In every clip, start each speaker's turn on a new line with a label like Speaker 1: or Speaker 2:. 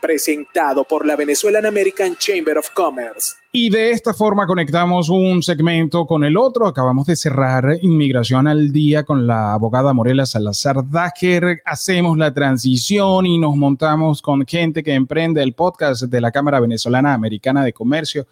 Speaker 1: presentado por la Venezuelan American Chamber of Commerce.
Speaker 2: Y de esta forma conectamos un segmento con el otro. Acabamos de cerrar Inmigración al Día con la abogada Morela Salazar Dacher. Hacemos la transición y nos montamos con gente que emprende el podcast de la Cámara Venezolana Americana de Comercio.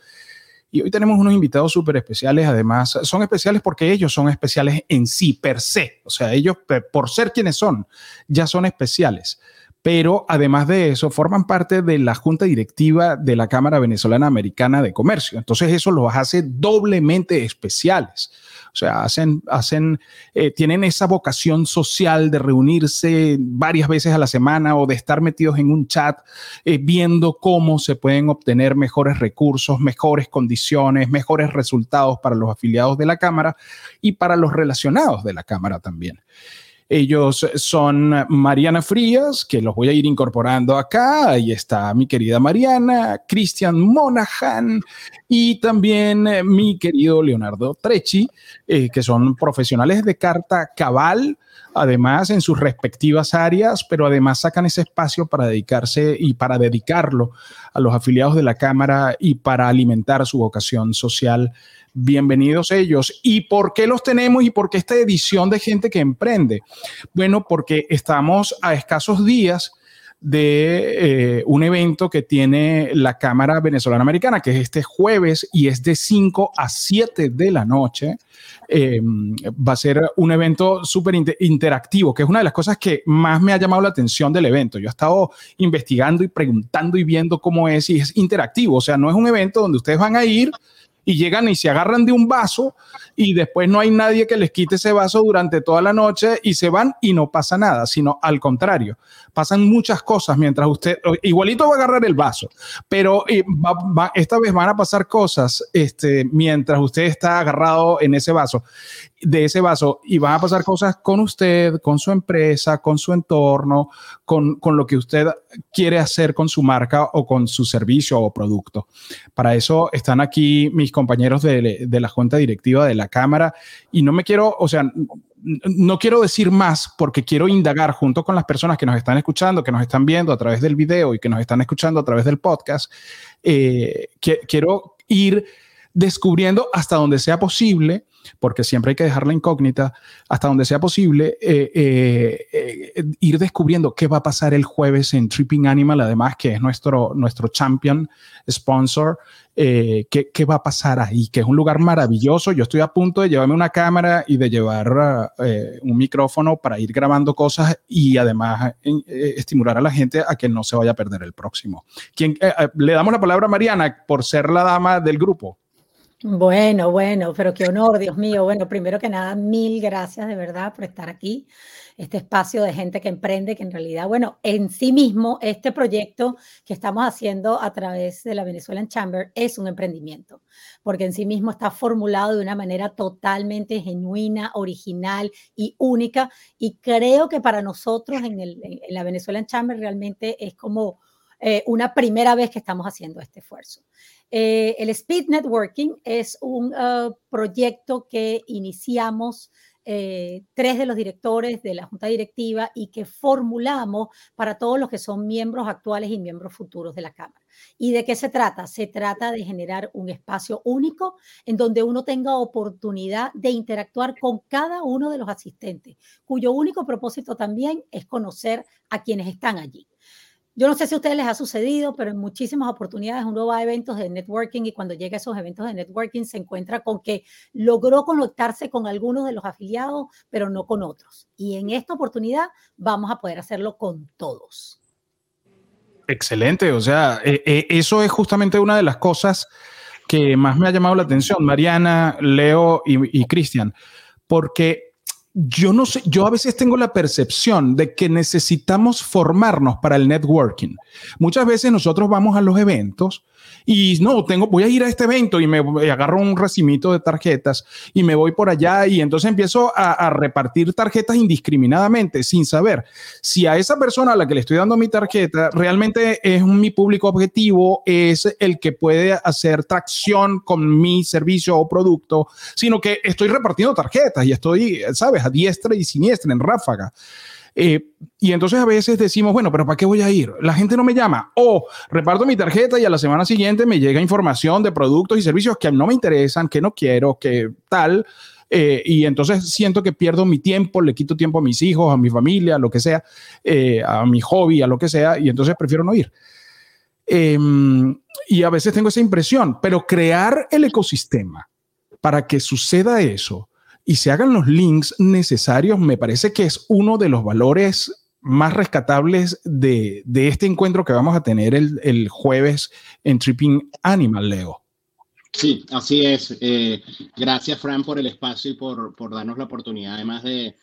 Speaker 2: Y hoy tenemos unos invitados súper especiales. Además, son especiales porque ellos son especiales en sí, per se. O sea, ellos, por ser quienes son, ya son especiales pero además de eso forman parte de la junta directiva de la Cámara Venezolana Americana de Comercio. Entonces eso los hace doblemente especiales. O sea, hacen, hacen, eh, tienen esa vocación social de reunirse varias veces a la semana o de estar metidos en un chat eh, viendo cómo se pueden obtener mejores recursos, mejores condiciones, mejores resultados para los afiliados de la Cámara y para los relacionados de la Cámara también. Ellos son Mariana Frías, que los voy a ir incorporando acá. Ahí está mi querida Mariana, Cristian Monahan y también eh, mi querido Leonardo Trechi, eh, que son profesionales de carta cabal, además en sus respectivas áreas, pero además sacan ese espacio para dedicarse y para dedicarlo a los afiliados de la Cámara y para alimentar su vocación social bienvenidos ellos. ¿Y por qué los tenemos y por qué esta edición de gente que emprende? Bueno, porque estamos a escasos días de eh, un evento que tiene la Cámara Venezolana Americana, que es este jueves y es de 5 a 7 de la noche. Em, va a ser un evento súper interactivo, que es una de las cosas que más me ha llamado la atención del evento. Yo he estado investigando y preguntando y viendo cómo es y es interactivo, o sea, no es un evento donde ustedes van a ir y llegan y se agarran de un vaso y después no hay nadie que les quite ese vaso durante toda la noche y se van y no pasa nada, sino al contrario, pasan muchas cosas mientras usted, igualito va a agarrar el vaso, pero eh, esta vez van a pasar cosas este, mientras usted está agarrado en ese vaso de ese vaso y van a pasar cosas con usted, con su empresa, con su entorno, con, con, lo que usted quiere hacer con su marca o con su servicio o producto. Para eso están aquí mis compañeros de, de la junta directiva de la Cámara y no me quiero, o sea, no quiero decir más porque quiero indagar junto con las personas que nos están escuchando, que nos están viendo a través del video y que nos están escuchando a través del podcast. Eh, quiero ir descubriendo hasta donde sea posible porque siempre hay que dejar la incógnita hasta donde sea posible, eh, eh, eh, ir descubriendo qué va a pasar el jueves en Tripping Animal, además que es nuestro, nuestro champion sponsor, qué, qué, va a pasar ahí, que es un lugar maravilloso. Yo estoy a punto de llevarme una cámara y de llevar un micrófono para ir grabando cosas y además estimular a la gente a que no se vaya a perder el próximo. ¿Quién, le damos la palabra a Mariana por ser la dama del grupo.
Speaker 3: Bueno, bueno, pero qué honor, Dios mío. Bueno, primero que nada, mil gracias de verdad por estar aquí. Este espacio de gente que emprende, que en realidad, bueno, en sí mismo, este proyecto que estamos haciendo a través de la Venezuelan Chamber es un emprendimiento, porque en sí mismo está formulado de una manera totalmente genuina, original y única. Y creo que para nosotros en, el, en la Venezuelan Chamber realmente es como eh, una primera vez que estamos haciendo este esfuerzo. Eh, el Speed Networking es un uh, proyecto que iniciamos eh, tres de los directores de la Junta Directiva y que formulamos para todos los que son miembros actuales y miembros futuros de la Cámara. ¿Y de qué se trata? Se trata de generar un espacio único en donde uno tenga oportunidad de interactuar con cada uno de los asistentes, cuyo único propósito también es conocer a quienes están allí. Yo no sé si a ustedes les ha sucedido, pero en muchísimas oportunidades uno va a eventos de networking y cuando llega a esos eventos de networking se encuentra con que logró conectarse con algunos de los afiliados, pero no con otros. Y en esta oportunidad vamos a poder hacerlo con todos.
Speaker 2: Excelente, o sea, eh, eh, eso es justamente una de las cosas que más me ha llamado la atención, Mariana, Leo y, y Cristian, porque yo no sé, yo a veces tengo la percepción de que necesitamos formarnos para el networking. Muchas veces nosotros vamos a los eventos y no, tengo, voy a ir a este evento y me agarro un recimito de tarjetas y me voy por allá y entonces empiezo a, repartir tarjetas indiscriminadamente sin saber si a esa persona a la que le estoy dando mi tarjeta realmente es mi público objetivo, es el que puede hacer tracción con mi servicio o producto, sino que estoy repartiendo tarjetas y estoy, sabes, a diestra y siniestra en ráfaga. Eh, y entonces a veces decimos, bueno, pero ¿para qué voy a ir? La gente no me llama. O reparto mi tarjeta y a la semana siguiente me llega información de productos y servicios que no me interesan, que no quiero, que tal. Eh, y entonces siento que pierdo mi tiempo, le quito tiempo a mis hijos, a mi familia, a lo que sea, eh, a mi hobby, a lo que sea, y entonces prefiero no ir. Em, y a veces tengo esa impresión, pero crear el ecosistema para que suceda eso y se hagan los links necesarios, me parece que es uno de los valores más rescatables de, este encuentro que vamos a tener el, jueves en Tripping Animal, Leo.
Speaker 4: Sí, así es. Eh, gracias, Fran, por el espacio y por, darnos la oportunidad, además de,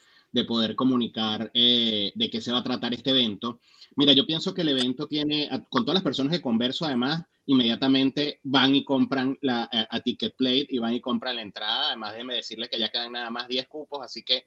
Speaker 4: poder comunicar eh, de qué se va a tratar este evento. Mira, yo pienso que el evento tiene, con todas las personas que converso, además, inmediatamente van y compran la, a, Ticket Plate y van y compran la entrada. Además, déjenme decirles que ya quedan nada más 10 cupos, así que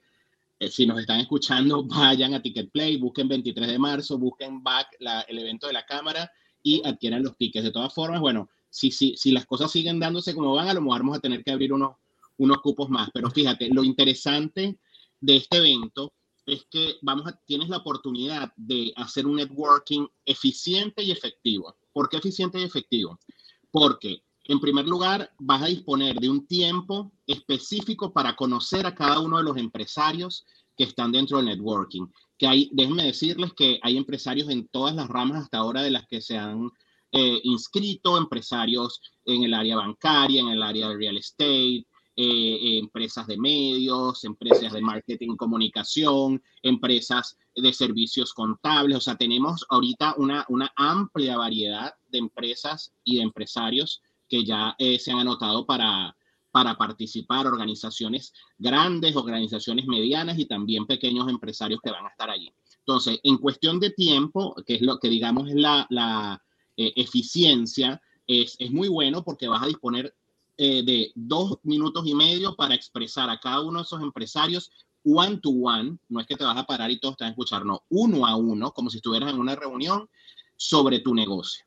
Speaker 4: eh, si nos están escuchando, vayan a Ticket Play, busquen 23 de marzo, busquen back el evento de la cámara y adquieran los tickets. De todas formas, bueno, si, si, si las cosas siguen dándose como van, a lo mejor vamos a tener que abrir unos, unos cupos más. Pero fíjate, lo interesante de este evento es que vamos a, tienes la oportunidad de hacer un networking eficiente y efectivo. ¿Por qué eficiente y efectivo? Porque, en primer lugar, vas a disponer de un tiempo específico para conocer a cada uno de los empresarios que están dentro del networking. Que hay, déjenme decirles que hay empresarios en todas las ramas hasta ahora de las que se han eh, inscrito, empresarios en el área bancaria, en el área de real estate, eh, empresas de medios, empresas de marketing comunicación, empresas de servicios contables. O sea, tenemos ahorita una, una amplia variedad de empresas y de empresarios que ya eh, se han anotado para, para participar, organizaciones grandes, organizaciones medianas y también pequeños empresarios que van a estar allí. Entonces, en cuestión de tiempo, que es lo que digamos es la, la eh, eficiencia, es, es, muy bueno porque vas a disponer eh, de dos minutos y medio para expresar a cada uno de esos empresarios one to one, no es que te vas a parar y todos te van a escuchar, no, uno a uno, como si estuvieras en una reunión sobre tu negocio.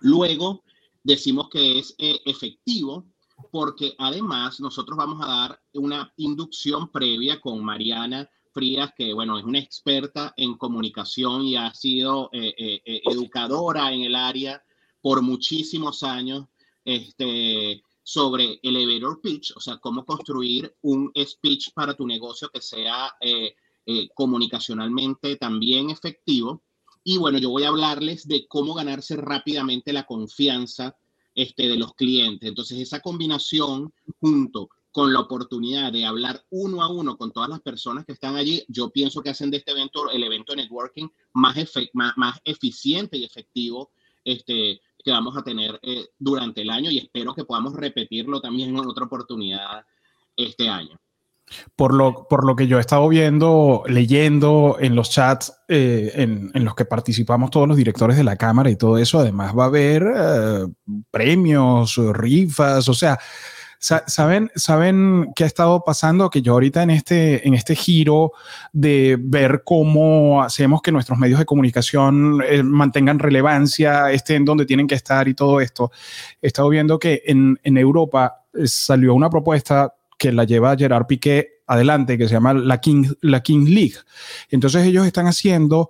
Speaker 4: Luego, decimos que es eh, efectivo porque además nosotros vamos a dar una inducción previa con Mariana Frías, que bueno, es una experta en comunicación y ha sido eh, educadora en el área por muchísimos años. Este, sobre elevator pitch, o sea, cómo construir un speech para tu negocio que sea eh, eh, comunicacionalmente también efectivo. Y bueno, yo voy a hablarles de cómo ganarse rápidamente la confianza este, de los clientes. Entonces, esa combinación junto con la oportunidad de hablar uno a uno con todas las personas que están allí, yo pienso que hacen de este evento el evento de networking más, más, más eficiente y efectivo este, que vamos a tener eh, durante el año y espero que podamos repetirlo también en otra oportunidad este año.
Speaker 2: Por lo, por lo que yo he estado viendo, leyendo en los chats eh, en, en, los que participamos todos los directores de la Cámara y todo eso, además va a haber eh, premios, rifas, o sea, ¿Saben, ¿Saben qué ha estado pasando? Que yo ahorita en este, en este giro de ver cómo hacemos que nuestros medios de comunicación eh, mantengan relevancia, estén donde tienen que estar y todo esto, he estado viendo que en, en Europa eh, salió una propuesta que la lleva Gerard Piqué adelante, que se llama la King, la King League. Entonces ellos están haciendo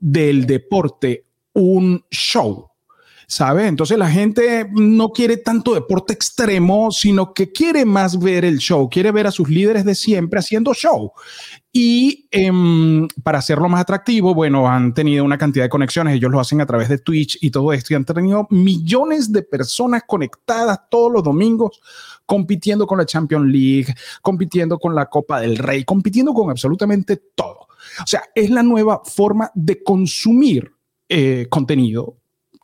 Speaker 2: del deporte un show ¿sabe? Entonces la gente no quiere tanto deporte extremo, sino que quiere más ver el show, quiere ver a sus líderes de siempre haciendo show. Y em, para hacerlo más atractivo, bueno, han tenido una cantidad de conexiones, ellos lo hacen a través de Twitch y todo esto, y han tenido millones de personas conectadas todos los domingos compitiendo con la Champions League, compitiendo con la Copa del Rey, compitiendo con absolutamente todo. O sea, es la nueva forma de consumir eh, contenido,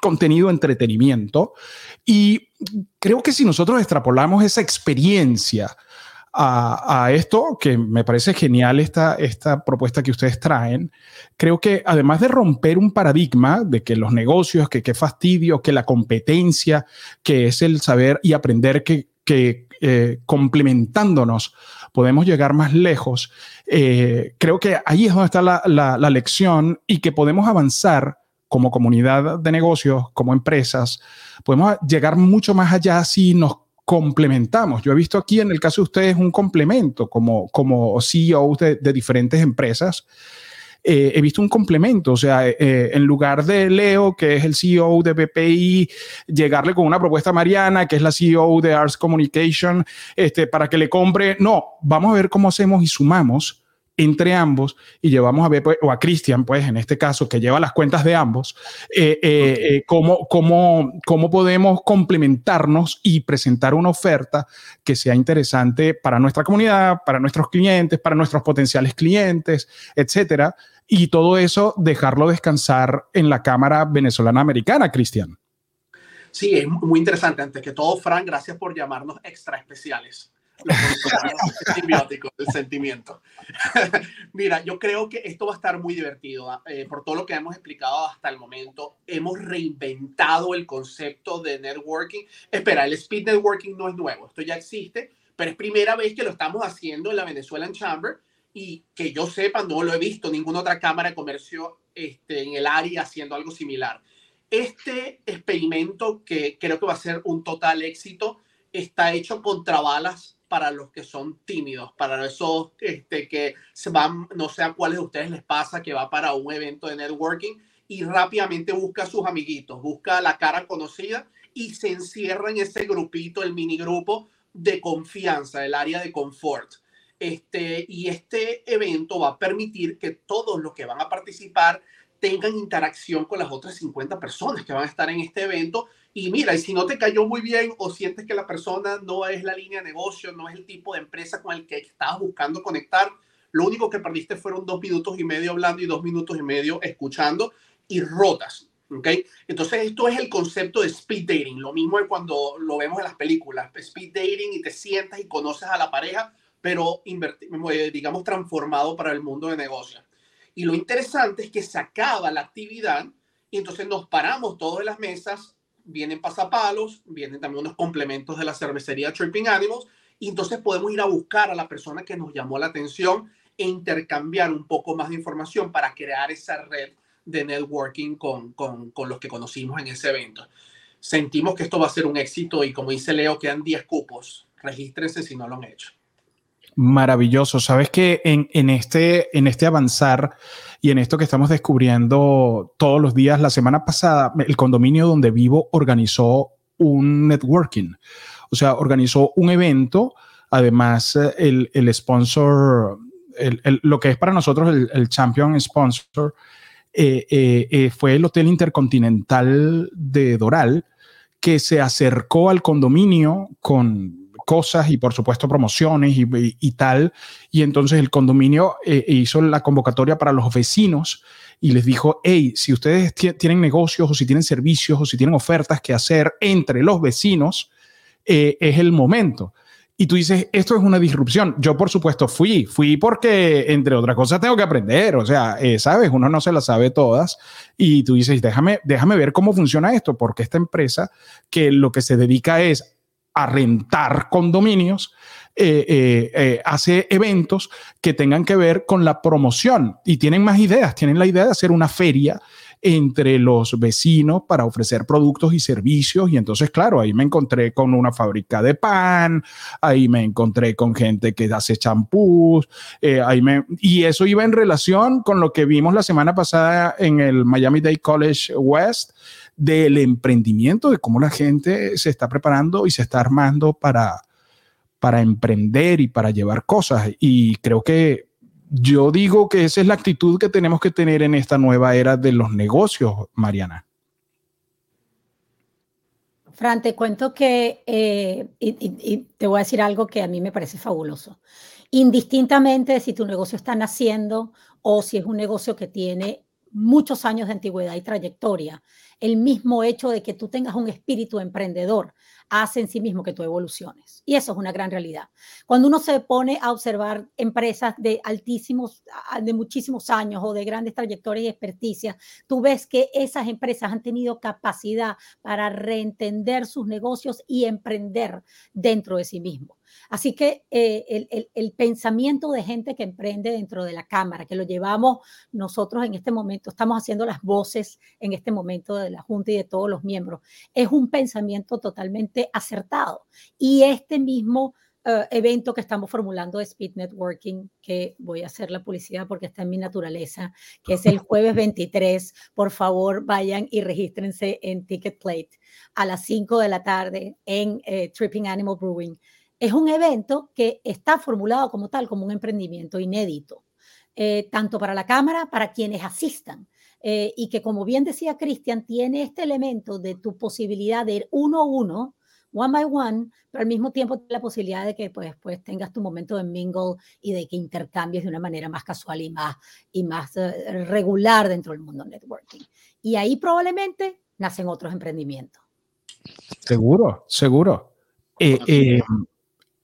Speaker 2: contenido entretenimiento. Y creo que si nosotros extrapolamos esa experiencia a, esto, que me parece genial esta, esta propuesta que ustedes traen, creo que además de romper un paradigma de que los negocios, que qué fastidio, que la competencia, que es el saber y aprender que, que eh, complementándonos podemos llegar más lejos, eh, creo que ahí es donde está la, la lección y que podemos avanzar como comunidad de negocios, como empresas, podemos llegar mucho más allá si nos complementamos. Yo he visto aquí en el caso de ustedes un complemento como, como CEOs de, diferentes empresas. Eh, he visto un complemento, o sea, eh, en lugar de Leo, que es el CEO de BPI, llegarle con una propuesta a Mariana, que es la CEO de Arts Communication, este, para que le compre, no, vamos a ver cómo hacemos y sumamos entre ambos y llevamos a ver, pues, o a Cristian, pues en este caso, que lleva las cuentas de ambos, eh, eh, eh, cómo, cómo, cómo, podemos complementarnos y presentar una oferta que sea interesante para nuestra comunidad, para nuestros clientes, para nuestros potenciales clientes, etcétera. Y todo eso dejarlo descansar en la Cámara Venezolana Americana, Cristian.
Speaker 5: Sí, es muy interesante. Antes que todo, Frank, gracias por llamarnos extra especiales simbiótico el sentimiento. Mira, yo creo que esto va a estar muy divertido. ¿ah? Eh, por todo lo que hemos explicado hasta el momento, hemos reinventado el concepto de networking. Espera, el speed networking no es nuevo, esto ya existe, pero es primera vez que lo estamos haciendo en la Venezuelan Chamber y que yo sepa, no lo he visto ninguna otra cámara de comercio este, en el área haciendo algo similar. Este experimento, que creo que va a ser un total éxito, está hecho contra balas para los que son tímidos, para esos este, que se van, no sé a cuáles de ustedes les pasa, que va para un evento de networking y rápidamente busca a sus amiguitos, busca la cara conocida y se encierra en ese grupito, el mini grupo de confianza, el área de confort. Este, y este evento va a permitir que todos los que van a participar tengan interacción con las otras 50 personas que van a estar en este evento y mira, y si no te cayó muy bien o sientes que la persona no es la línea de negocio, no es el tipo de empresa con el que estabas buscando conectar, lo único que perdiste fueron dos minutos y medio hablando y dos minutos y medio escuchando y rotas. ¿ok? Entonces, esto es el concepto de speed dating. Lo mismo es cuando lo vemos en las películas. Speed dating y te sientas y conoces a la pareja, pero digamos transformado para el mundo de negocios. Y lo interesante es que se acaba la actividad y entonces nos paramos todos en las mesas vienen pasapalos, vienen también unos complementos de la cervecería Tripping Animals, y entonces podemos ir a buscar a la persona que nos llamó la atención e intercambiar un poco más de información para crear esa red de networking con, con, con los que conocimos en ese evento. Sentimos que esto va a ser un éxito y como dice Leo, quedan 10 cupos. Regístrense si no lo han hecho.
Speaker 2: Maravilloso. Sabes que en, en, este, en este avanzar y en esto que estamos descubriendo todos los días, la semana pasada, el condominio donde vivo organizó un networking. O sea, organizó un evento. Además, el, el sponsor, el, el, lo que es para nosotros el, champion sponsor, eh, eh, eh, fue el Hotel Intercontinental de Doral, que se acercó al condominio con cosas y por supuesto promociones y, tal. Y entonces el condominio eh, hizo la convocatoria para los vecinos y les dijo, hey, si ustedes tienen negocios o si tienen servicios o si tienen ofertas que hacer entre los vecinos, eh, es el momento. Y tú dices, esto es una disrupción. Yo, por supuesto, fui, fui porque, entre otras cosas, tengo que aprender. O sea, eh, sabes, uno no se las sabe todas. Y tú dices, déjame, déjame ver cómo funciona esto, porque esta empresa que lo que se dedica es a rentar condominios, eh, eh, eh, hace eventos que tengan que ver con la promoción. Y tienen más ideas, tienen la idea de hacer una feria entre los vecinos para ofrecer productos y servicios. Y entonces, claro, ahí me encontré con una fábrica de pan, ahí me encontré con gente que hace champús, ahí me, y eso iba en relación con lo que vimos la semana pasada en el Miami Dade College West, del emprendimiento, de cómo la gente se está preparando y se está armando para, para emprender y para llevar cosas. Y creo que yo digo que esa es la actitud que tenemos que tener en esta nueva era de los negocios, Mariana.
Speaker 3: Fran, te cuento que, eh, y, te voy a decir algo que a mí me parece fabuloso. Indistintamente de si tu negocio está naciendo o si es un negocio que tiene muchos años de antigüedad y trayectoria, el mismo hecho de que tú tengas un espíritu emprendedor hace en sí mismo que tú evoluciones. Y eso es una gran realidad. Cuando uno se pone a observar empresas de altísimos, de muchísimos años o de grandes trayectorias y experticia, tú ves que esas empresas han tenido capacidad para reentender sus negocios y emprender dentro de sí mismo. Así que eh, el, pensamiento de gente que emprende dentro de la Cámara, que lo llevamos nosotros en este momento, estamos haciendo las voces en este momento de la Junta y de todos los miembros, es un pensamiento totalmente acertado. Y este mismo eh, evento que estamos formulando de Speed Networking, que voy a hacer la publicidad porque está en mi naturaleza, que es el jueves 23. Por favor, vayan y regístrense en Ticket Plate a las 5 de la tarde en eh, Tripping Animal Brewing es un evento que está formulado como tal, como un emprendimiento inédito, eh, tanto para la Cámara, para quienes asistan, eh, y que como bien decía Cristian, tiene este elemento de tu posibilidad de ir uno a uno, one by one, pero al mismo tiempo la posibilidad de que pues, pues tengas tu momento de mingle y de que intercambies de una manera más casual y más, y más eh, regular dentro del mundo networking. Y ahí probablemente nacen otros emprendimientos.
Speaker 2: Seguro, seguro. Eh, eh,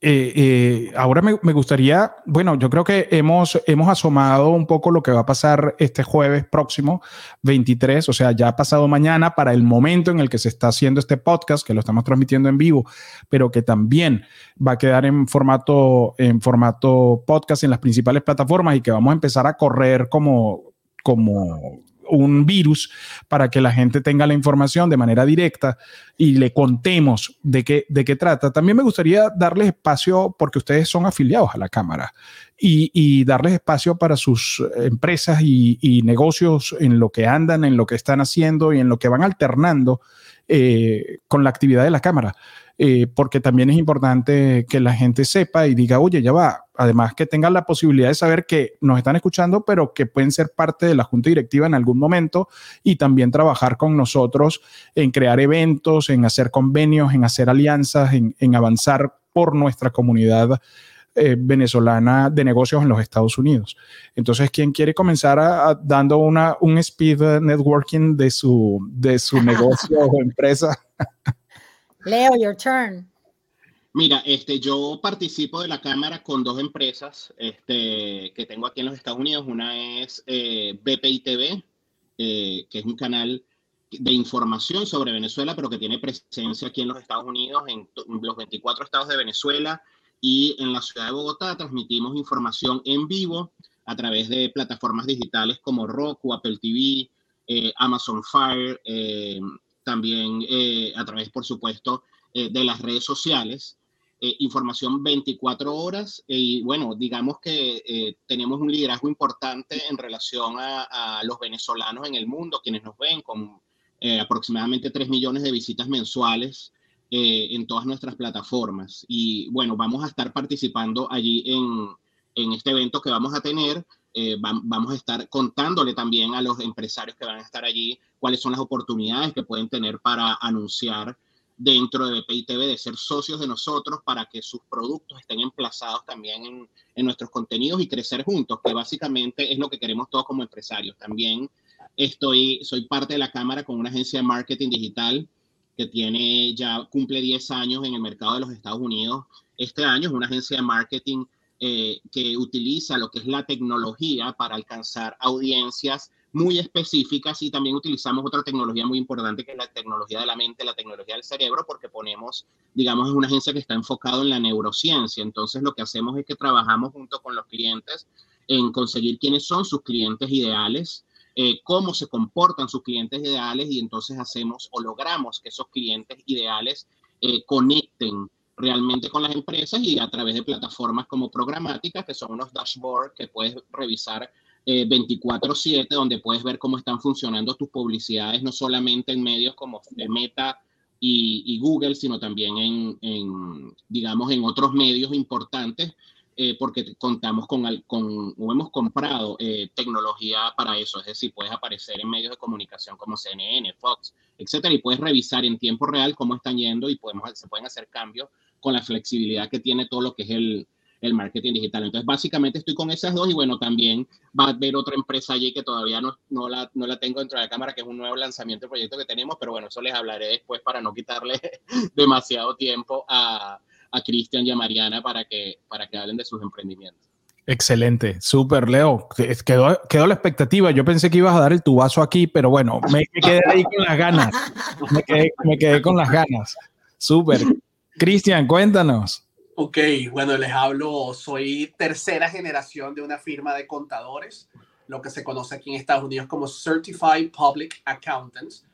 Speaker 2: eh, ahora me, gustaría, bueno, yo creo que hemos, hemos asomado un poco lo que va a pasar este jueves próximo, 23, o sea, ya ha pasado mañana para el momento en el que se está haciendo este podcast, que lo estamos transmitiendo en vivo, pero que también va a quedar en formato, en formato podcast en las principales plataformas y que vamos a empezar a correr como, como un virus para que la gente tenga la información de manera directa y le contemos de qué, de qué trata. También me gustaría darles espacio, porque ustedes son afiliados a la Cámara, y, darles espacio para sus empresas y, negocios en lo que andan, en lo que están haciendo y en lo que van alternando eh, con la actividad de la Cámara. Eh, porque también es importante que la gente sepa y diga, oye, ya va, además que tengan la posibilidad de saber que nos están escuchando, pero que pueden ser parte de la junta directiva en algún momento y también trabajar con nosotros en crear eventos, en hacer convenios, en hacer alianzas, en, avanzar por nuestra comunidad eh, venezolana de negocios en los Estados Unidos. Entonces, ¿quién quiere comenzar dando una, un speed networking de su, de su negocio o empresa?
Speaker 3: Leo, your turn.
Speaker 4: Mira, este, yo participo de la cámara con dos empresas este, que tengo aquí en los Estados Unidos. Una es eh, eh, que es un canal de información sobre Venezuela, pero que tiene presencia aquí en los Estados Unidos, en, los 24 estados de Venezuela y en la ciudad de Bogotá. Transmitimos información en vivo a través de plataformas digitales como Roku, Apple TV, eh, Amazon Fire también eh, a través, por supuesto, eh, de las redes sociales. Eh, información 24 horas y bueno, digamos que tenemos un liderazgo importante en relación a, los venezolanos en el mundo, quienes nos ven con aproximadamente 3 millones de visitas mensuales en todas nuestras plataformas. Y bueno, vamos a estar participando allí en, en este evento que vamos a tener. Vamos a estar contándole también a los empresarios que van a estar allí cuáles son las oportunidades que pueden tener para anunciar dentro de BPI TV, de ser socios de nosotros para que sus productos estén emplazados también en, en, nuestros contenidos y crecer juntos, que básicamente es lo que queremos todos como empresarios. También estoy, soy parte de la Cámara con una agencia de marketing digital que tiene ya, cumple 10 años en el mercado de los Estados Unidos. Este año es una agencia de marketing eh, que utiliza lo que es la tecnología para alcanzar audiencias muy específicas y también utilizamos otra tecnología muy importante que es la tecnología de la mente, la tecnología del cerebro, porque ponemos, digamos, es una agencia que está enfocado en la neurociencia. Entonces lo que hacemos es que trabajamos junto con los clientes en conseguir quiénes son sus clientes ideales, eh, cómo se comportan sus clientes ideales y entonces hacemos o logramos que esos clientes ideales eh, conecten realmente con las empresas y a través de plataformas como programáticas, que son unos dashboards que puedes revisar 24/7, eh, donde puedes ver cómo están funcionando tus publicidades, no solamente en medios como Meta y, Google, sino también en, digamos, en otros medios importantes, eh, porque contamos con, con, o hemos comprado eh, tecnología para eso, es decir, puedes aparecer en medios de comunicación como CNN, Fox, etcétera, y puedes revisar en tiempo real cómo están yendo y podemos, se pueden hacer cambios con la flexibilidad que tiene todo lo que es el, el marketing digital. Entonces, básicamente estoy con esas dos y bueno, también va a haber otra empresa allí que todavía no, no, la, no la tengo dentro de la cámara, que es un nuevo lanzamiento de proyecto que tenemos, pero bueno, eso les hablaré después para no quitarle demasiado tiempo a, a Cristian y a Mariana para que, para que hablen de sus emprendimientos.
Speaker 2: Excelente, súper, Leo. Quedó, quedó la expectativa. Yo pensé que ibas a dar el tubazo aquí, pero bueno, me, quedé ahí con las ganas. Me quedé, me quedé con las ganas. Súper. Cristian, cuéntanos.
Speaker 5: Ok, bueno, les hablo, soy tercera generación de una firma de contadores, lo que se conoce aquí en Estados Unidos como Certified Public Accountants,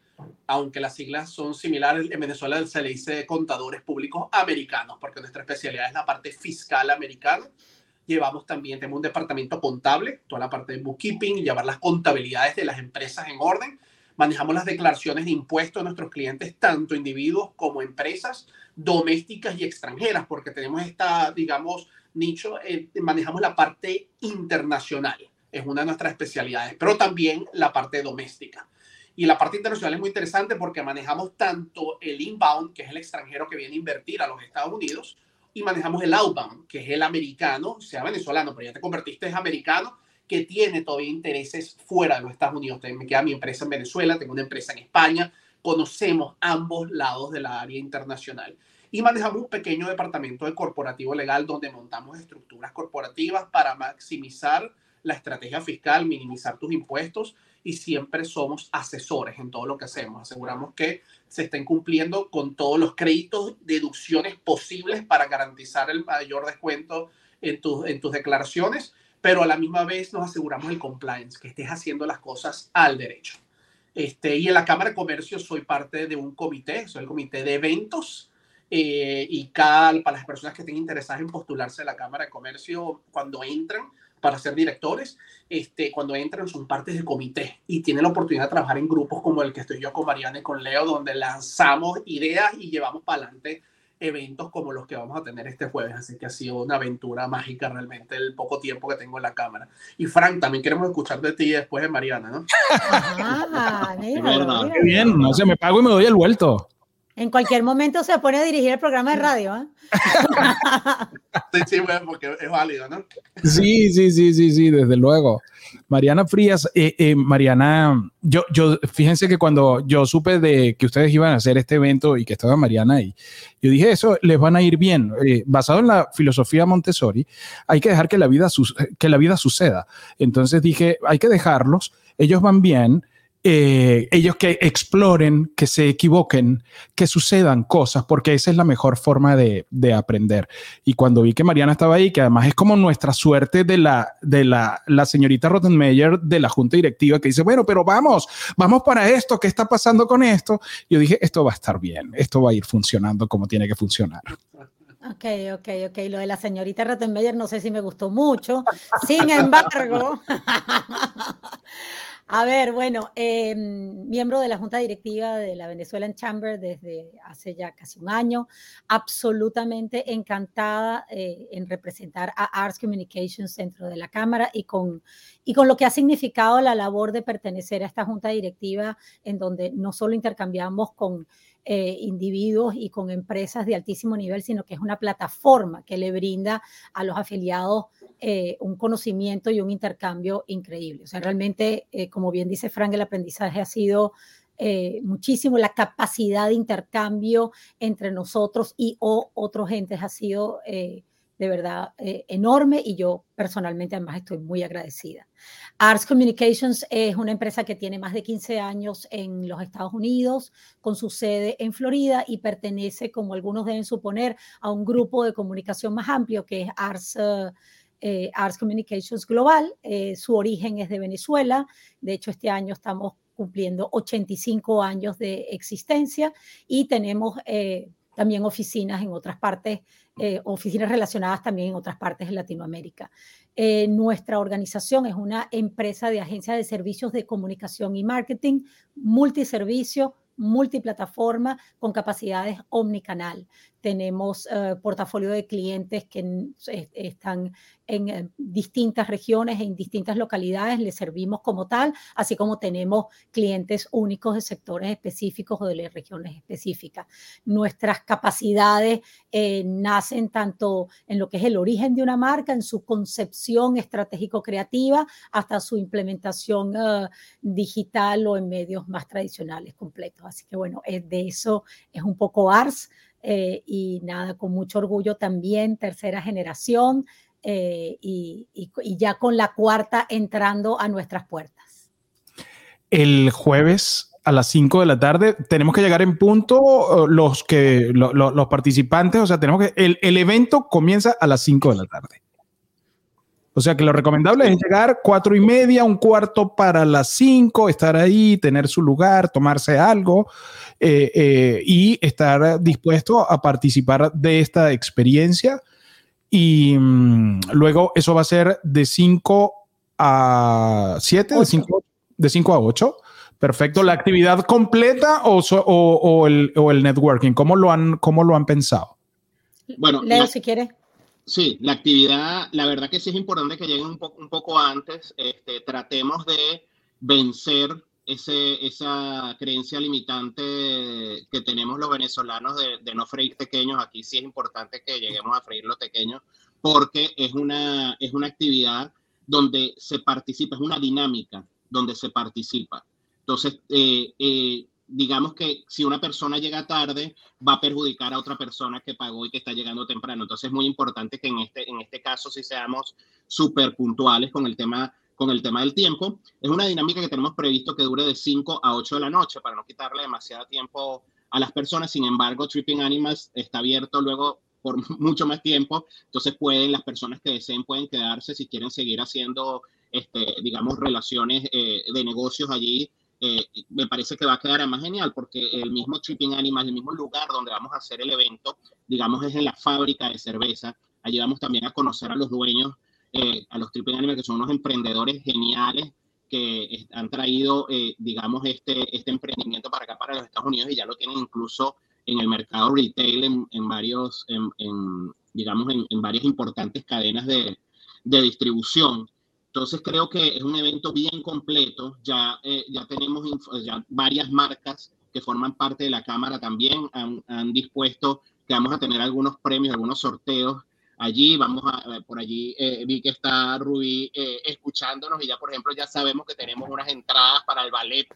Speaker 5: aunque las siglas son similares, en Venezuela se le dice contadores públicos americanos, porque nuestra especialidad es la parte fiscal americana. Llevamos también, tenemos un departamento contable, toda la parte de bookkeeping, llevar las contabilidades de las empresas en orden. Manejamos las declaraciones de impuestos de nuestros clientes, tanto individuos como empresas domésticas y extranjeras, porque tenemos esta, digamos, nicho, eh, manejamos la parte internacional, es una de nuestras especialidades, pero también la parte doméstica. Y la parte internacional es muy interesante porque manejamos tanto el inbound, que es el extranjero que viene a invertir a los Estados Unidos, y manejamos el outbound, que es el americano, sea venezolano, pero ya te convertiste en americano, que tiene todavía intereses fuera de los Estados Unidos. Me queda mi empresa en Venezuela, tengo una empresa en España, conocemos ambos lados de la área internacional. Y manejamos un pequeño departamento de corporativo legal donde montamos estructuras corporativas para maximizar la estrategia fiscal, minimizar tus impuestos y siempre somos asesores en todo lo que hacemos. Aseguramos que se estén cumpliendo con todos los créditos, deducciones posibles para garantizar el mayor descuento en, en tus declaraciones, pero a la misma vez nos aseguramos el compliance, que estés haciendo las cosas al derecho. Este, y en la Cámara de Comercio soy parte de un comité, soy el comité de eventos. Eh, y cada, para las personas que estén interesadas en postularse a la Cámara de Comercio, cuando entran para ser directores, este, cuando entran son partes del comité y tienen la oportunidad de trabajar en grupos como el que estoy yo con Mariana y con Leo, donde lanzamos ideas y llevamos para adelante eventos como los que vamos a tener este jueves. Así que ha sido una aventura mágica realmente el poco tiempo que tengo en la cámara. Y Frank, también queremos escuchar de ti después de Mariana, ¿no?
Speaker 2: Ah, Qué bien, no sé, me pago y me doy el vuelto.
Speaker 3: En cualquier momento se pone a dirigir el programa de radio. ¿eh?
Speaker 5: sí, sí, bueno, porque es válido, ¿no?
Speaker 2: Sí, sí, sí, sí, sí, desde luego. Mariana Frías, eh, eh, Mariana, yo, yo, fíjense que cuando yo supe de que ustedes iban a hacer este evento y que estaba Mariana ahí, yo dije, eso les van a ir bien. basado en la filosofía Montessori, hay que dejar que la, vida que la vida suceda. Entonces dije, hay que dejarlos, ellos van bien eh, ellos que exploren, que se equivoquen, que sucedan cosas, porque esa es la mejor forma de, aprender. Y cuando vi que Mariana estaba ahí, que además es como nuestra suerte de la, de la, la señorita Rottenmeier de la junta directiva, que dice, bueno, pero vamos, vamos para esto, ¿qué está pasando con esto? Yo dije, esto va a estar bien, esto va a ir funcionando como tiene que funcionar.
Speaker 3: Ok, ok, ok. Lo de la señorita Rottenmeier no sé si me gustó mucho. Sin embargo, A ver, bueno, em, miembro de la Junta Directiva de la Venezuelan Chamber desde hace ya casi un año, absolutamente encantada eh, en representar a Arts Communications dentro de la Cámara y con, y con lo que ha significado la labor de pertenecer a esta Junta Directiva en donde no solo intercambiamos con eh, individuos y con empresas de altísimo nivel, sino que es una plataforma que le brinda a los afiliados eh, un conocimiento y un intercambio increíble. O sea, realmente, eh, como bien dice Frank, el aprendizaje ha sido muchísimo, la capacidad de intercambio entre nosotros y o otros gentes ha sido de verdad enorme y yo personalmente además estoy muy agradecida. Arts Communications es una empresa que tiene más de 15 años en los Estados Unidos, con su sede en Florida y pertenece, como algunos deben suponer, a un grupo de comunicación más amplio que es Arts. Eh, Arts Communications Global. Eh, su origen es de Venezuela. De hecho, este año estamos cumpliendo 85 años de existencia y tenemos eh, también oficinas en otras partes, oficinas relacionadas también en otras partes de Latinoamérica. nuestra organización es una empresa de agencia de servicios de comunicación y marketing, multiservicio, multiplataforma con capacidades omnicanal. Tenemos portafolio de clientes que están en distintas regiones, en distintas localidades, les servimos como tal, así como tenemos clientes únicos de sectores específicos o de regiones específicas. Nuestras capacidades eh, nacen tanto en lo que es el origen de una marca, en su concepción estratégico-creativa, hasta su implementación eh, digital o en medios más tradicionales completos. Así que bueno, de eso es un poco ARS. Eh, y nada, con mucho orgullo también, tercera generación, eh, y, ya con la cuarta entrando a nuestras puertas.
Speaker 2: El jueves a las 5 de la tarde tenemos que llegar en punto los que los participantes, o sea, tenemos que el, el, evento comienza a las 5 de la tarde. O sea que lo recomendable es llegar cuatro y media, un cuarto para las 5, estar ahí, tener su lugar, tomarse algo eh, eh, y estar dispuesto a participar de esta experiencia y mm, luego eso va a ser de 5 a 7, de 5 a 8. Perfecto. ¿La actividad completa o, o, el, o, el, networking? ¿Cómo lo han, cómo lo han pensado?
Speaker 3: Bueno, Leo, si quiere.
Speaker 4: Sí, la actividad, la verdad que sí es importante que lleguen un, poco antes. Este, tratemos de vencer ese, esa creencia limitante que tenemos los venezolanos de, no freír pequeños, aquí sí es importante que lleguemos a freír los pequeños, porque es una, es una actividad donde se participa, es una dinámica donde se participa. Entonces, eh, eh, digamos que si una persona llega tarde, va a perjudicar a otra persona que pagó y que está llegando temprano. Entonces, es muy importante que en este, en este caso sí seamos súper puntuales con el tema con el tema del tiempo. Es una dinámica que tenemos previsto que dure de 5 a 8 de la noche para no quitarle demasiado tiempo a las personas. Sin embargo, Tripping Animals está abierto luego por mucho más tiempo. Entonces pueden, las personas que deseen pueden quedarse si quieren seguir haciendo, este, digamos, relaciones eh, de negocios allí. Eh, me parece que va a quedar más genial porque el mismo Tripping Animals, el mismo lugar donde vamos a hacer el evento, digamos, es en la fábrica de cerveza. Allí vamos también a conocer a los dueños eh, a los Triple Animal, que son unos emprendedores geniales que han traído, eh, digamos, este, este emprendimiento para acá, para los Estados Unidos, y ya lo tienen incluso en el mercado retail, en, en varios, en, digamos, en, varias importantes cadenas de, de, distribución. Entonces creo que es un evento bien completo, ya, eh, ya tenemos ya varias marcas que forman parte de la Cámara también han, han dispuesto que vamos a tener algunos premios, algunos sorteos allí, vamos a, por allí eh, vi que está Rubí eh, escuchándonos y ya, por ejemplo, ya sabemos que tenemos unas entradas para el ballet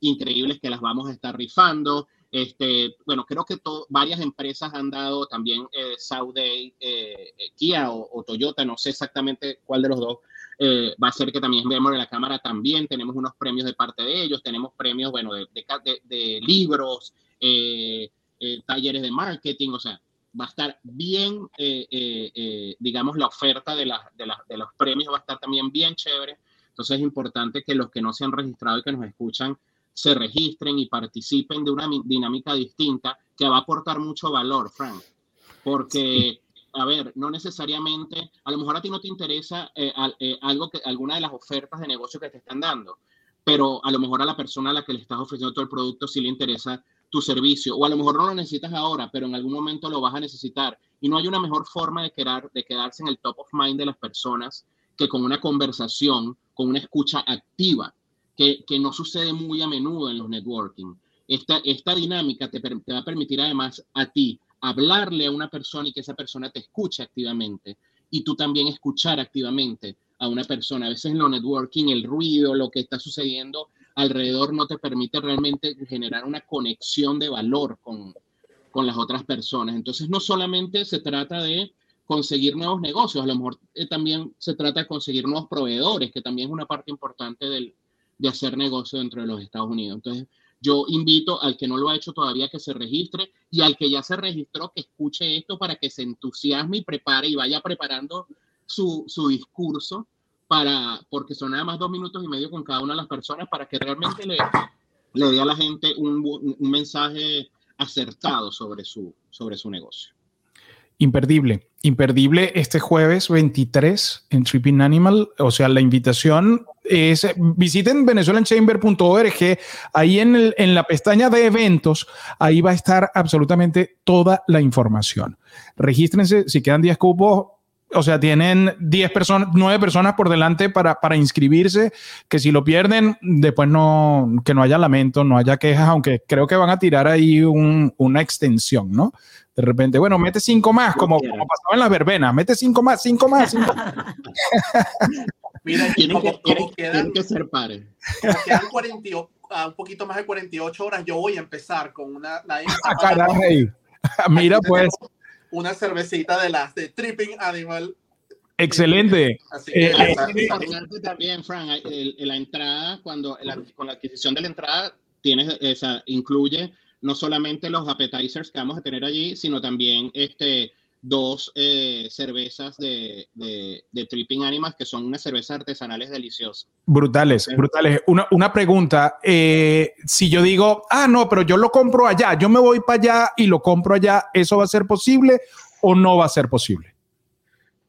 Speaker 4: increíbles que las vamos a estar rifando. Este, bueno, creo que varias empresas han dado también eh, Saudi, eh, Kia o, Toyota, no sé exactamente cuál de los dos va a ser que también vemos en la cámara también. Tenemos unos premios de parte de ellos, tenemos premios, bueno, de, de, de libros, talleres de marketing, o sea, va a estar bien, eh, eh, eh, digamos, la oferta de, de, los premios va a estar también bien chévere. Entonces es importante que los que no se han registrado y que nos escuchan se registren y participen de una dinámica distinta que va a aportar mucho valor, Frank. Porque, a ver, no necesariamente, a lo mejor a ti no te interesa algo que, alguna de las ofertas de negocio que te están dando, pero a lo mejor a la persona a la que le estás ofreciendo todo el producto sí le interesa tu servicio, o a lo mejor no lo necesitas ahora, pero en algún momento lo vas a necesitar. Y no hay una mejor forma de, quedar, de quedarse en el top of mind de las personas que con una conversación, con una escucha activa, que, que no sucede muy a menudo en los networking. Esta, esta dinámica te, te va a permitir además a ti hablarle a una persona y que esa persona te escuche activamente y tú también escuchar activamente a una persona. A veces los networking el ruido, lo que está sucediendo alrededor no te permite realmente generar una conexión de valor con, con las otras personas. Entonces, no solamente se trata de conseguir nuevos negocios, a lo mejor eh, también se trata de conseguir nuevos proveedores, que también es una parte importante del, de hacer negocio dentro de los Estados Unidos. Entonces, yo invito al que no lo ha hecho todavía que se registre y al que ya se registró que escuche esto para que se entusiasme y prepare y vaya preparando su, su discurso para, porque son nada más dos minutos y medio con cada una de las personas para que realmente le, le dé a la gente un, un mensaje acertado sobre su, sobre su negocio.
Speaker 2: Imperdible, imperdible este jueves 23 en Tripping Animal. O sea, la invitación es, visiten venezuelanchamber.org, ahí en, el, en la pestaña de eventos, ahí va a estar absolutamente toda la información. Regístrense, si quedan 10 cupos, o sea, tienen 10 personas, 9 personas por delante para, para inscribirse, que si lo pierden, después no, que no haya lamento, no haya quejas, aunque creo que van a tirar ahí un, una extensión, ¿no? De repente, bueno, mete cinco más, como, como pasaba en las verbenas, mete cinco más, cinco más. Cinco más.
Speaker 5: Mira,
Speaker 4: Tienen que,
Speaker 5: como,
Speaker 4: tienen-
Speaker 5: quedan,
Speaker 4: tienen que ser pares.
Speaker 5: como quedan 48, ah, un poquito más de 48 horas, yo voy a empezar con una...
Speaker 2: Ah, caray. Mira, pues,
Speaker 5: Una cervecita de las de Tripping Animal.
Speaker 2: excelente.
Speaker 5: Así que
Speaker 2: Eh,
Speaker 5: esa-
Speaker 2: eh,
Speaker 4: también, Fran, el- el- la entrada, cuando la- con la adquisición de la entrada, tienes esa, incluye no solamente los appetizers que vamos a tener allí, sino también este, dos eh, cervezas de, de, de Tripping Animals, que son unas cervezas artesanales deliciosas.
Speaker 2: Brutales, brutales. Una, una pregunta, eh, si yo digo, ah, no, pero yo lo compro allá, yo me voy para allá y lo compro allá, ¿eso va a ser posible o no va a ser posible?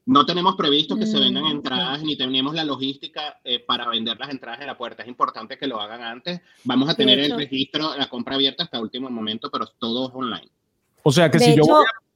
Speaker 4: No tenemos previsto que se vendan
Speaker 3: Mm,
Speaker 4: entradas, ni tenemos la logística eh, para vender las entradas en la puerta. Es importante que lo hagan antes. Vamos a tener el registro, la compra abierta hasta último momento, pero todo es online.
Speaker 2: O sea que
Speaker 3: De
Speaker 2: si yo voy a-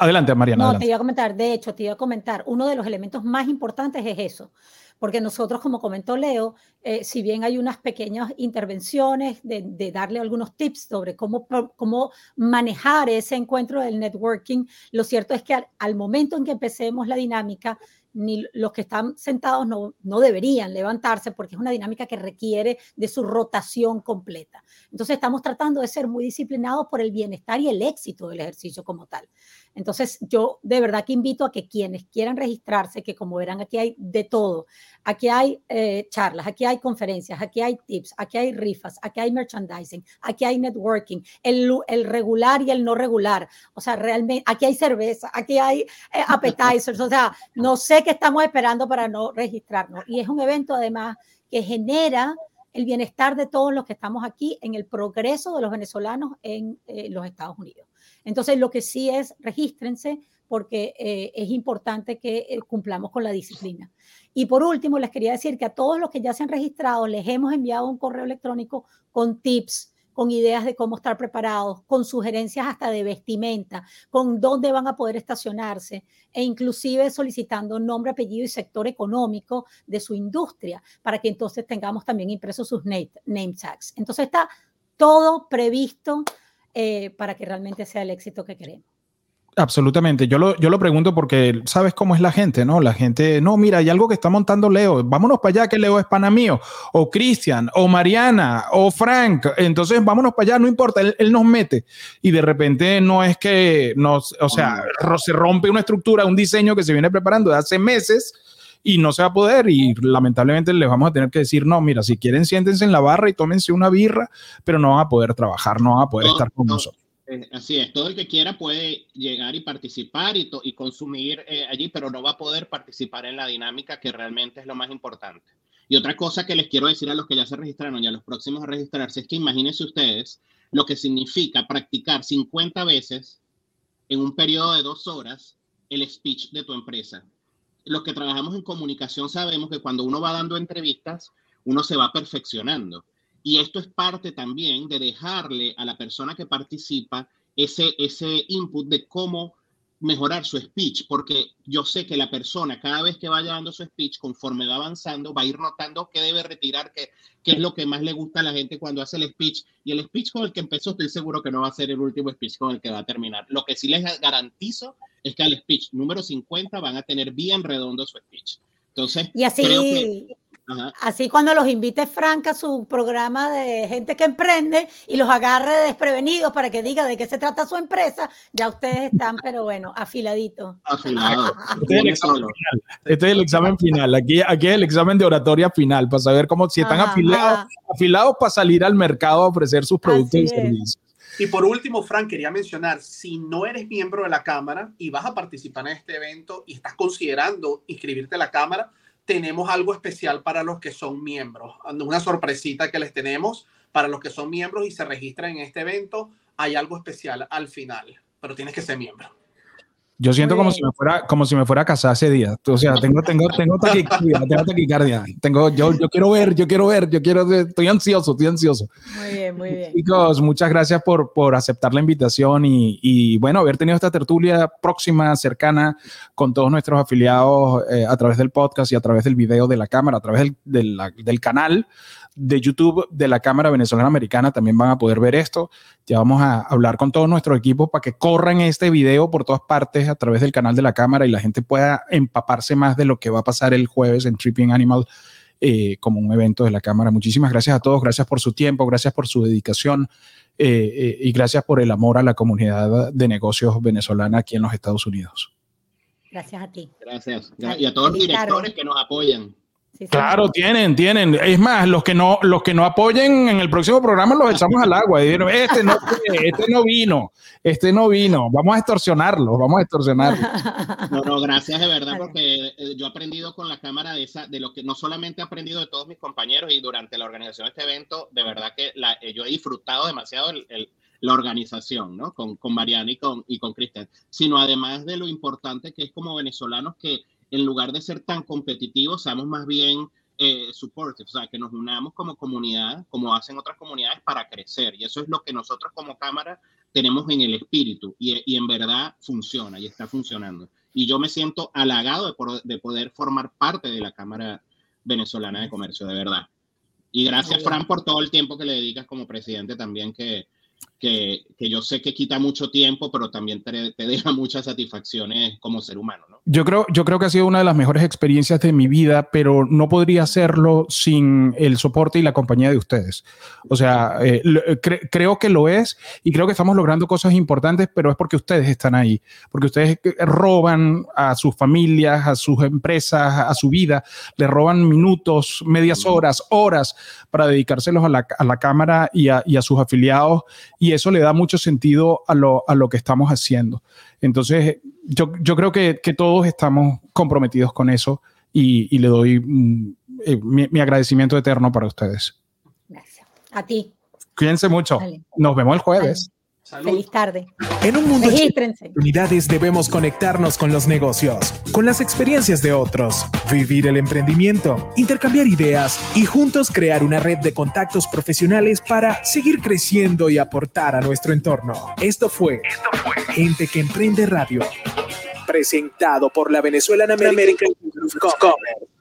Speaker 2: Adelante, Mariana.
Speaker 3: No,
Speaker 2: adelante.
Speaker 3: te iba a comentar, de hecho, te iba a comentar, uno de los elementos más importantes es eso, porque nosotros, como comentó Leo, eh, si bien hay unas pequeñas intervenciones de, de darle algunos tips sobre cómo, cómo manejar ese encuentro del networking, lo cierto es que al, al momento en que empecemos la dinámica, ni los que están sentados no, no deberían levantarse porque es una dinámica que requiere de su rotación completa. Entonces estamos tratando de ser muy disciplinados por el bienestar y el éxito del ejercicio como tal. Entonces, yo de verdad que invito a que quienes quieran registrarse, que como verán, aquí hay de todo. Aquí hay eh, charlas, aquí hay conferencias, aquí hay tips, aquí hay rifas, aquí hay merchandising, aquí hay networking, el, el regular y el no regular. O sea, realmente, aquí hay cerveza, aquí hay eh, appetizers. O sea, no sé qué estamos esperando para no registrarnos. Y es un evento además que genera el bienestar de todos los que estamos aquí en el progreso de los venezolanos en eh, los Estados Unidos. Entonces, lo que sí es, regístrense porque eh, es importante que eh, cumplamos con la disciplina. Y por último, les quería decir que a todos los que ya se han registrado, les hemos enviado un correo electrónico con tips, con ideas de cómo estar preparados, con sugerencias hasta de vestimenta, con dónde van a poder estacionarse e inclusive solicitando nombre, apellido y sector económico de su industria para que entonces tengamos también impresos sus name, tags. Entonces está todo previsto eh, para que realmente sea el éxito que queremos.
Speaker 2: Absolutamente. Yo lo, yo lo pregunto porque sabes cómo es la gente, ¿no? La gente, no, mira, hay algo que está montando Leo. Vámonos para allá, que Leo es pana mío. O Cristian, o Mariana, o Frank. Entonces, vámonos para allá, no importa, él, él nos mete. Y de repente no es que nos, o sea, se rompe una estructura, un diseño que se viene preparando de hace meses y no se va a poder. Y lamentablemente les vamos a tener que decir, no, mira, si quieren, siéntense en la barra y tómense una birra, pero no van a poder trabajar, no van a poder
Speaker 4: No,
Speaker 2: estar con
Speaker 4: no.
Speaker 2: nosotros.
Speaker 4: Eh, Así es, todo el que quiera puede llegar y participar y, consumir eh, allí, pero no va a poder participar en la dinámica que realmente es lo más importante. Y otra cosa que les quiero decir a los que ya se registraron y a los próximos a registrarse es que imagínense ustedes lo que significa practicar 50 veces en un periodo de dos horas el speech de tu empresa. Los que trabajamos en comunicación sabemos que cuando uno va dando entrevistas, uno se va perfeccionando. Y esto es parte también de dejarle a la persona que participa ese, ese input de cómo mejorar su speech, porque yo sé que la persona cada vez que vaya dando su speech, conforme va avanzando, va a ir notando qué debe retirar, qué, qué es lo que más le gusta a la gente cuando hace el speech. Y el speech con el que empezó, estoy seguro que no va a ser el último speech con el que va a terminar. Lo que sí les garantizo es que al speech número 50 van a tener bien redondo su speech. Entonces,
Speaker 3: Y así,
Speaker 4: creo que... Ajá.
Speaker 3: así cuando los invite Frank a su programa de gente que emprende y los agarre desprevenidos para que diga de qué se trata su empresa, ya ustedes están, pero bueno, afiladitos.
Speaker 4: Afilado.
Speaker 2: Este es el
Speaker 4: Viene
Speaker 2: examen
Speaker 4: solo.
Speaker 2: final. Este es el examen final. Aquí, aquí es el examen de oratoria final para saber cómo si están
Speaker 3: Ajá,
Speaker 2: afiliados,
Speaker 3: ajá.
Speaker 2: afilados para salir al mercado a ofrecer sus productos y
Speaker 3: Así es.
Speaker 2: servicios.
Speaker 5: Y por último, Frank, quería mencionar, si no eres miembro de la Cámara y vas a participar en este evento y estás considerando inscribirte a la Cámara, tenemos algo especial para los que son miembros. Una sorpresita que les tenemos para los que son miembros y se registran en este evento. Hay algo especial al final, pero tienes que ser miembro.
Speaker 2: Yo siento como si me fuera como si me fuera a casar ese día. O sea, tengo tengo tengo taquicardia, tengo taquicardia. Tengo yo yo quiero ver, yo quiero ver, yo quiero estoy ansioso, estoy ansioso.
Speaker 3: Muy bien, muy bien.
Speaker 2: Chicos, muchas gracias por por aceptar la invitación y, y bueno, haber tenido esta tertulia próxima, cercana con todos nuestros afiliados eh, a través del podcast y a través del video de la cámara, a través del, del, del canal de YouTube de la Cámara Venezolana Americana también van a poder ver esto. Ya vamos a hablar con todos nuestros equipos para que corran este video por todas partes a través del canal de la Cámara y la gente pueda empaparse más de lo que va a pasar el jueves en Tripping Animal eh, como un evento de la Cámara. Muchísimas gracias a todos, gracias por su tiempo, gracias por su dedicación eh, eh, y gracias por el amor a la comunidad de negocios venezolana aquí en los Estados Unidos.
Speaker 3: Gracias a ti.
Speaker 4: Gracias. Y a todos los directores que nos apoyan.
Speaker 2: Sí, claro, tienen, tienen. Es más, los que no, los que no apoyen en el próximo programa los echamos al agua. Y dijeron, este no, este no vino, este no vino. Vamos a extorsionarlo, vamos a extorsionarlo.
Speaker 4: No, no, gracias de verdad, porque eh, yo he aprendido con la cámara de esa, de lo que no solamente he aprendido de todos mis compañeros y durante la organización de este evento, de verdad que la, eh, yo he disfrutado demasiado el, el, la organización, ¿no? Con, con Mariana y con, y con Cristian, sino además de lo importante que es como venezolanos que en lugar de ser tan competitivos, seamos más bien eh, supportive, o sea, que nos unamos como comunidad, como hacen otras comunidades, para crecer. Y eso es lo que nosotros como Cámara tenemos en el espíritu y, y en verdad funciona y está funcionando. Y yo me siento halagado de, por, de, poder formar parte de la Cámara Venezolana de Comercio, de verdad. Y gracias, Fran, por todo el tiempo que le dedicas como presidente también, que, que, que, yo sé que quita mucho tiempo, pero también te, te, deja muchas satisfacciones como ser humano, ¿no?
Speaker 2: Yo creo, yo creo que ha sido una de las mejores experiencias de mi vida, pero no podría hacerlo sin el soporte y la compañía de ustedes. O sea, eh, cre creo que lo es y creo que estamos logrando cosas importantes, pero es porque ustedes están ahí, porque ustedes roban a sus familias, a sus empresas, a su vida, le roban minutos, medias horas, horas para dedicárselos a la, a la cámara y a, y a sus afiliados y eso le da mucho sentido a lo, a lo que estamos haciendo. Entonces, yo, yo creo que, que, todos estamos comprometidos con eso y, y le doy mm, eh, mi, mi, agradecimiento eterno para ustedes.
Speaker 3: Gracias. A ti.
Speaker 2: Cuídense mucho. Vale. Nos vemos el jueves.
Speaker 3: Salud. Feliz tarde.
Speaker 1: En un mundo de oportunidades debemos conectarnos con los negocios, con las experiencias de otros, vivir el emprendimiento, intercambiar ideas y juntos crear una red de contactos profesionales para seguir creciendo y aportar a nuestro entorno. Esto fue, Esto fue Gente que Emprende Radio, presentado por la Venezuelan American, American Commerce.